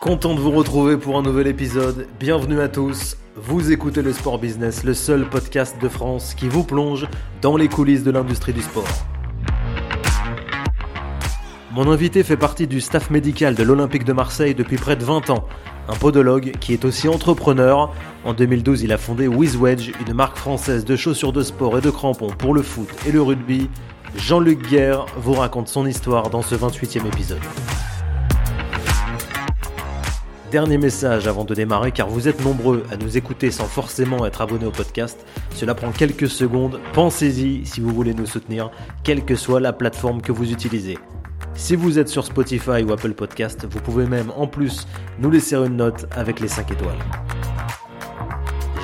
Content de vous retrouver pour un nouvel épisode. Bienvenue à tous. Vous écoutez le Sport Business, le seul podcast de France qui vous plonge dans les coulisses de l'industrie du sport. Mon invité fait partie du staff médical de l'Olympique de Marseille depuis près de 20 ans. Un podologue qui est aussi entrepreneur. En 2012, il a fondé WizWedge, une marque française de chaussures de sport et de crampons pour le foot et le rugby. Jean-Luc Guerre vous raconte son histoire dans ce 28e épisode. Dernier message avant de démarrer, car vous êtes nombreux à nous écouter sans forcément être abonné au podcast. Cela prend quelques secondes. Pensez-y si vous voulez nous soutenir, quelle que soit la plateforme que vous utilisez. Si vous êtes sur Spotify ou Apple Podcast, vous pouvez même en plus nous laisser une note avec les 5 étoiles.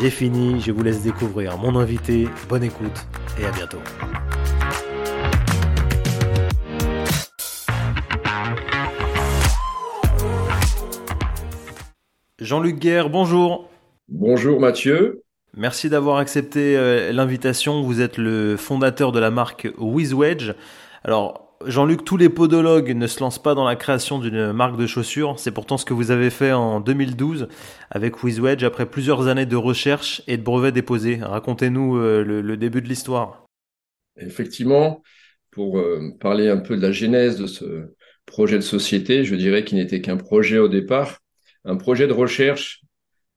J'ai fini, je vous laisse découvrir mon invité. Bonne écoute et à bientôt. Jean-Luc Guerre, bonjour. Bonjour Mathieu. Merci d'avoir accepté euh, l'invitation. Vous êtes le fondateur de la marque WizWedge. Alors, Jean-Luc, tous les podologues ne se lancent pas dans la création d'une marque de chaussures. C'est pourtant ce que vous avez fait en 2012 avec WizWedge après plusieurs années de recherche et de brevets déposés. Racontez-nous euh, le, début de l'histoire. Effectivement, pour euh, parler un peu de la genèse de ce projet de société, je dirais qu'il n'était qu'un projet au départ un projet de recherche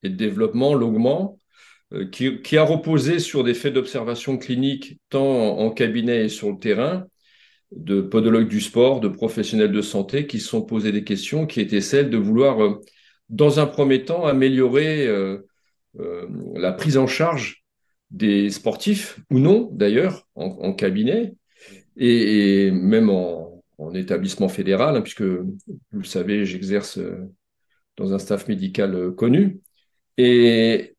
et de développement, l'augment, euh, qui, a reposé sur des faits d'observation clinique tant en, cabinet et sur le terrain, de podologues du sport, de professionnels de santé qui se sont posés des questions qui étaient celles de vouloir, euh, dans un premier temps, améliorer euh, la prise en charge des sportifs, ou non d'ailleurs, en, cabinet, et, même en, établissement fédéral, hein, puisque vous le savez, j'exerce dans un staff médical euh, connu. Et,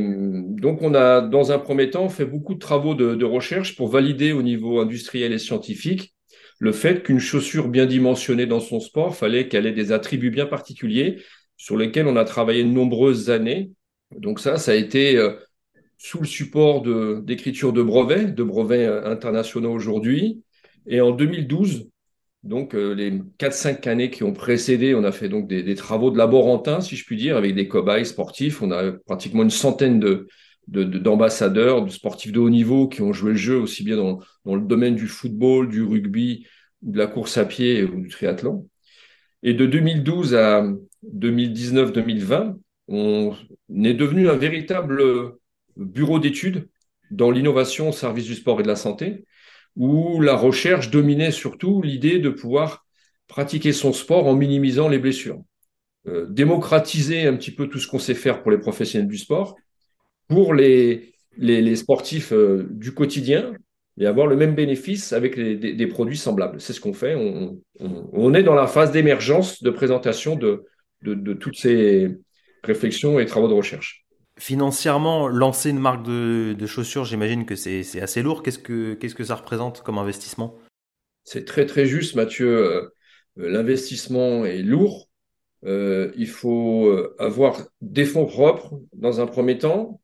donc, on a, dans un premier temps, fait beaucoup de travaux de, recherche pour valider au niveau industriel et scientifique le fait qu'une chaussure bien dimensionnée dans son sport, fallait qu'elle ait des attributs bien particuliers sur lesquels on a travaillé de nombreuses années. Donc ça, ça a été euh, sous le support d'écriture de, brevets, de brevets euh, internationaux aujourd'hui. Et en 2012, donc, euh, les 4-5 années qui ont précédé, on a fait donc des, travaux de laborantin, si je puis dire, avec des cobayes sportifs. On a pratiquement une centaine de, d'ambassadeurs, de, sportifs de haut niveau qui ont joué le jeu aussi bien dans, le domaine du football, du rugby, de la course à pied ou du triathlon. Et de 2012 à 2019-2020, on est devenu un véritable bureau d'études dans l'innovation au service du sport et de la santé où la recherche dominait surtout l'idée de pouvoir pratiquer son sport en minimisant les blessures. Euh, démocratiser un petit peu tout ce qu'on sait faire pour les professionnels du sport, pour les, sportifs euh, du quotidien, et avoir le même bénéfice avec des, produits semblables. C'est ce qu'on fait. On, est dans la phase d'émergence, de présentation de toutes ces réflexions et travaux de recherche. Financièrement, lancer une marque de, chaussures, j'imagine que c'est assez lourd. Qu'est-ce que ça représente comme investissement? C'est très très juste, Mathieu. Euh, l'investissement est lourd. Euh, il faut euh, avoir des fonds propres dans un premier temps,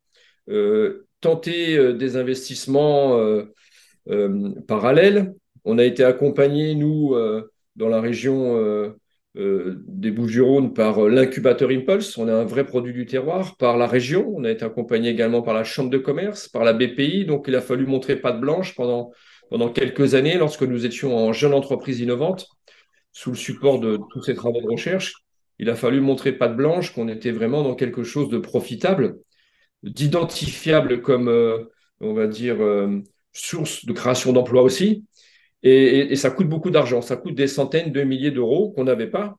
tenter des investissements parallèles. On a été accompagné, nous, dans la région euh, des Bouches-du-Rhône par euh, l'incubateur Impulse, on est un vrai produit du terroir, par la région, on a été accompagné également par la Chambre de commerce, par la BPI, donc il a fallu montrer patte blanche pendant, pendant quelques années lorsque nous étions en jeune entreprise innovante, sous le support de tous ces travaux de recherche. Il a fallu montrer patte blanche qu'on était vraiment dans quelque chose de profitable, d'identifiable comme, euh, on va dire, source de création d'emplois aussi, et, ça coûte beaucoup d'argent. Ça coûte des centaines de milliers d'euros qu'on n'avait pas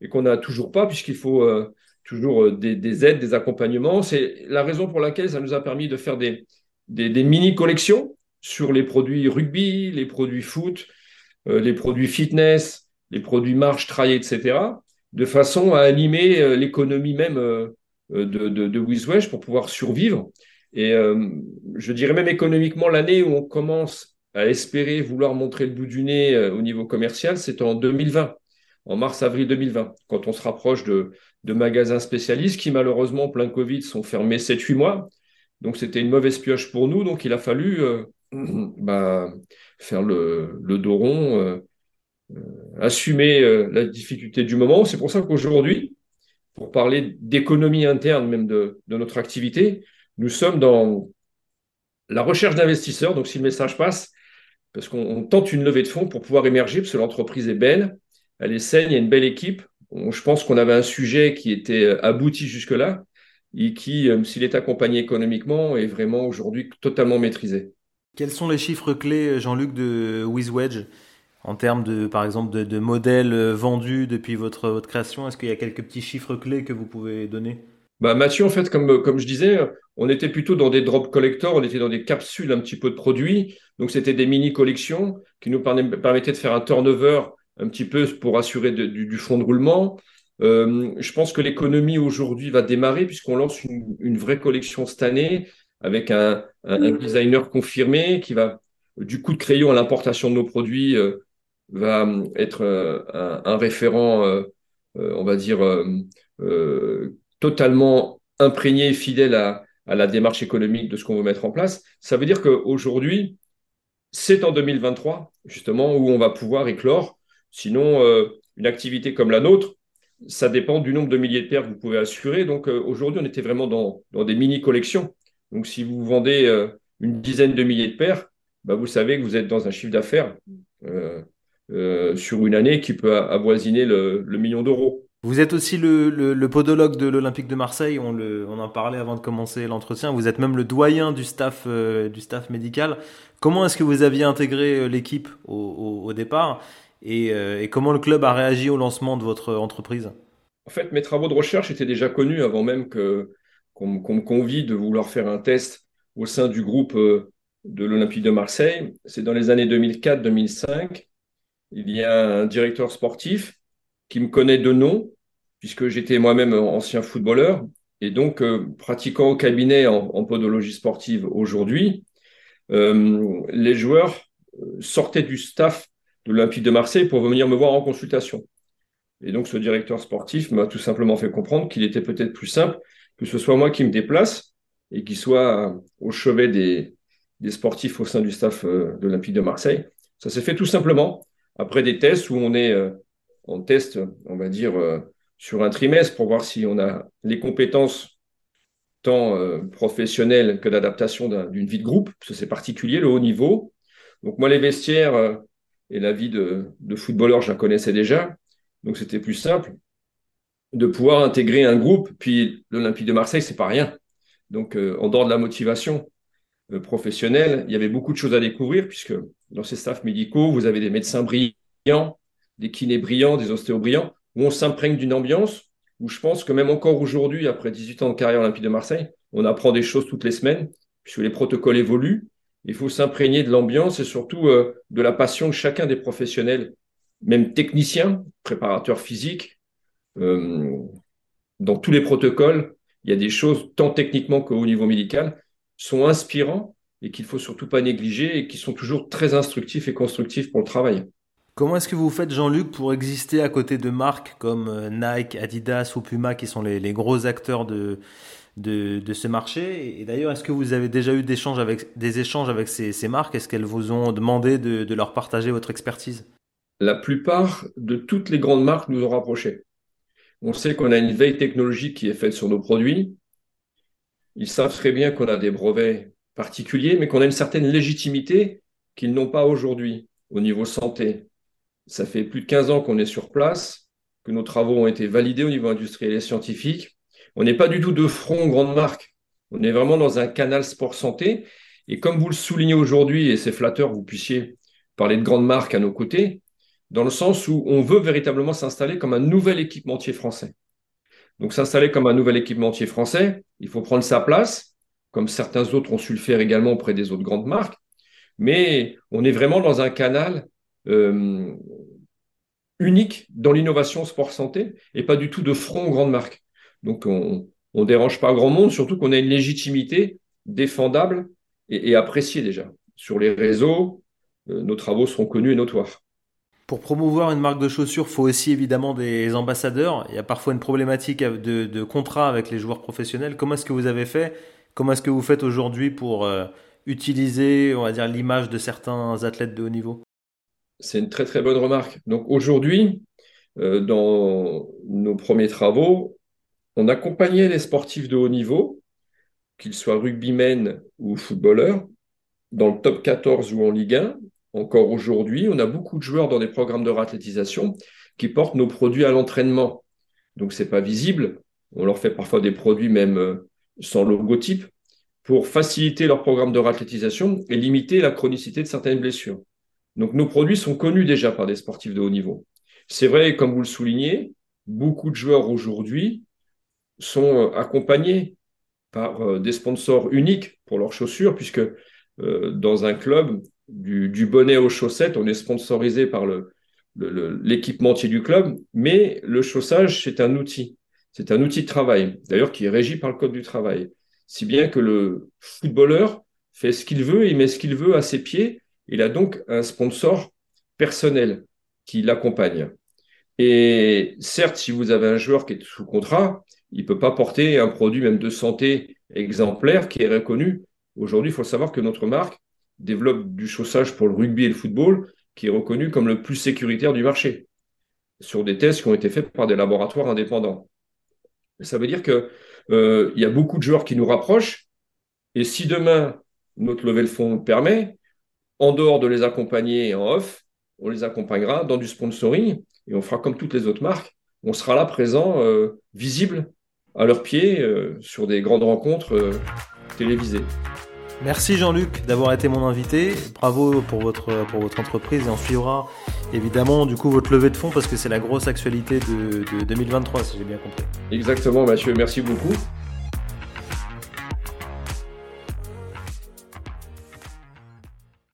et qu'on n'a toujours pas, puisqu'il faut euh, toujours euh, des, aides, des accompagnements. C'est la raison pour laquelle ça nous a permis de faire des, mini-collections sur les produits rugby, les produits foot, euh, les produits fitness, les produits marche, trail, etc., de façon à animer l'économie même de, de, de pour pouvoir survivre. Et je dirais même économiquement, l'année où on commence à espérer vouloir montrer le bout du nez euh, au niveau commercial, c'est en 2020, en mars-avril 2020, quand on se rapproche de, magasins spécialistes qui, malheureusement, plein Covid, sont fermés 7-8 mois. Donc, c'était une mauvaise pioche pour nous. Donc, il a fallu euh, bah, faire le, dos rond, euh, assumer la difficulté du moment. C'est pour ça qu'aujourd'hui, pour parler d'économie interne même de, de, notre activité, nous sommes dans la recherche d'investisseurs. Donc, si le message passe, parce qu'on tente une levée de fonds pour pouvoir émerger, parce que l'entreprise est belle, elle est saine, il y a une belle équipe. Je pense qu'on avait un sujet qui était euh, abouti jusque-là et qui, euh, s'il est accompagné économiquement, est vraiment aujourd'hui totalement maîtrisé. Quels sont les chiffres clés, Jean-Luc, de WizWedge en termes de, par exemple, de, modèles euh, vendus depuis votre, votre création? Est-ce qu'il y a quelques petits chiffres clés que vous pouvez donner? Bah, Mathieu, en fait, comme, comme je disais, on était plutôt dans des drop collectors, on était dans des capsules un petit peu de produits. Donc, c'était des mini collections qui nous permettaient de faire un turnover un petit peu pour assurer du, du, fond de roulement. Euh, je pense que l'économie aujourd'hui va démarrer puisqu'on lance une, une, vraie collection cette année avec un, un, designer confirmé qui va, du coup de crayon à l'importation de nos produits, euh, va être euh, un, un, référent, on va dire, totalement imprégné et fidèle à, la démarche économique de ce qu'on veut mettre en place. Ça veut dire qu'aujourd'hui, c'est en 2023, justement, où on va pouvoir éclore. Sinon, une activité comme la nôtre, ça dépend du nombre de milliers de paires que vous pouvez assurer. Donc euh, aujourd'hui, on était vraiment dans, des mini-collections. Donc si vous vendez euh, une dizaine de milliers de paires, bah, vous savez que vous êtes dans un chiffre d'affaires euh, sur une année qui peut avoisiner le million d'euros. Vous êtes aussi le, podologue de l'Olympique de Marseille, on, en parlait avant de commencer l'entretien, vous êtes même le doyen du staff, staff médical. Comment est-ce que vous aviez intégré l'équipe au, départ euh, et, comment le club a réagi au lancement de votre entreprise? En fait, mes travaux de recherche étaient déjà connus avant même qu'on, me convie de vouloir faire un test au sein du groupe euh, de l'Olympique de Marseille. C'est dans les années 2004-2005. Il y a un directeur sportif qui me connaît de nom, puisque j'étais moi-même ancien footballeur, et donc euh, pratiquant au cabinet en, podologie sportive aujourd'hui. les joueurs sortaient du staff de l'Olympique de Marseille pour venir me voir en consultation. Et donc, ce directeur sportif m'a tout simplement fait comprendre qu'il était peut-être plus simple que ce soit moi qui me déplace et qui soit au chevet des, des sportifs au sein du staff euh, de l'Olympique de Marseille. Ça s'est fait tout simplement après des tests où on est euh, en test, on va dire, euh, sur un trimestre pour voir si on a les compétences tant professionnelles que d'adaptation d'une vie de groupe, parce que c'est particulier, le haut niveau. Donc moi, les vestiaires, et la vie de, footballeur, je la connaissais déjà. Donc c'était plus simple de pouvoir intégrer un groupe. Puis l'Olympique de Marseille, c'est pas rien. Donc euh, en dehors de la motivation euh, professionnelle, il y avait beaucoup de choses à découvrir puisque dans ces staffs médicaux, vous avez des médecins brillants, des kinés brillants, des ostéos brillants, où on s'imprègne d'une ambiance où je pense que même encore aujourd'hui, après 18 ans de carrière à l'Olympique de Marseille, on apprend des choses toutes les semaines puisque les protocoles évoluent il faut s'imprégner de l'ambiance et surtout euh, de la passion de chacun des professionnels, même techniciens, préparateurs physiques. Euh, dans tous les protocoles, il y a des choses, tant techniquement qu'au niveau médical, sont inspirants et qu'il faut surtout pas négliger et qui sont toujours très instructifs et constructifs pour le travail. Comment est-ce que vous faites, Jean-Luc, pour exister à côté de marques comme euh, Nike, Adidas ou Puma, qui sont les gros acteurs de, de, ce marché? Et d'ailleurs, est-ce que vous avez déjà eu des échanges avec, des échanges avec ces, marques? Est-ce qu'elles vous ont demandé de, leur partager votre expertise? La plupart de toutes les grandes marques nous ont rapprochés. On sait qu'on a une veille technologique qui est faite sur nos produits. Ils savent très bien qu'on a des brevets particuliers, mais qu'on a une certaine légitimité qu'ils n'ont pas aujourd'hui au niveau santé. Ça fait plus de 15 ans qu'on est sur place, que nos travaux ont été validés au niveau industriel et scientifique on n'est pas du tout de front grande marque. On est vraiment dans un canal sport santé. Et comme vous le soulignez aujourd'hui, et c'est flatteur, vous puissiez parler de grandes marques à nos côtés, dans le sens où on veut véritablement s'installer comme un nouvel équipementier français. Donc s'installer comme un nouvel équipementier français, il faut prendre sa place, comme certains autres ont su le faire également auprès des autres grandes marques, mais on est vraiment dans un canal euh, unique dans l'innovation sport santé et pas du tout de front grande marque. Donc, on ne dérange pas grand monde, surtout qu'on a une légitimité défendable et, appréciée déjà. Sur les réseaux, euh, nos travaux seront connus et notoires. Pour promouvoir une marque de chaussures, faut aussi évidemment des ambassadeurs. Il y a parfois une problématique de, de contrat avec les joueurs professionnels. Comment est-ce que vous avez fait? Comment est-ce que vous faites aujourd'hui pour euh, utiliser, on va dire, l'image de certains athlètes de haut niveau? C'est une très très bonne remarque. Donc aujourd'hui, euh, dans nos premiers travaux, on accompagnait les sportifs de haut niveau, qu'ils soient rugbymen ou footballeurs, dans le top 14 ou en Ligue 1. Encore aujourd'hui, on a beaucoup de joueurs dans des programmes de rathlétisation qui portent nos produits à l'entraînement. Donc, c'est pas visible. On leur fait parfois des produits même euh, sans logotype pour faciliter leur programme de rathlétisation et limiter la chronicité de certaines blessures. Donc, nos produits sont connus déjà par des sportifs de haut niveau. C'est vrai, comme vous le soulignez, beaucoup de joueurs aujourd'hui sont euh, accompagnés par euh, des sponsors uniques pour leurs chaussures, puisque euh, dans un club, du, bonnet aux chaussettes, on est sponsorisé par l'équipementier du club, mais le chaussage, c'est un outil. C'est un outil de travail, d'ailleurs qui est régi par le Code du travail. Si bien que le footballeur fait ce qu'il veut, il met ce qu'il veut à ses pieds, il a donc un sponsor personnel qui l'accompagne. Et certes, si vous avez un joueur qui est sous contrat, il ne peut pas porter un produit même de santé exemplaire qui est reconnu. Aujourd'hui, il faut savoir que notre marque développe du chaussage pour le rugby et le football qui est reconnu comme le plus sécuritaire du marché sur des tests qui ont été faits par des laboratoires indépendants. Ça veut dire qu'il euh, y a beaucoup de joueurs qui nous rapprochent et si demain notre level de fonds le permet, en dehors de les accompagner en off, on les accompagnera dans du sponsoring et on fera comme toutes les autres marques. On sera là présent, euh, visible à leurs pieds euh, sur des grandes rencontres euh, télévisées. Merci Jean-Luc d'avoir été mon invité. Bravo pour votre, pour votre entreprise et on suivra évidemment du coup votre levée de fonds parce que c'est la grosse actualité de, de 2023 si j'ai bien compris. Exactement Mathieu, merci beaucoup.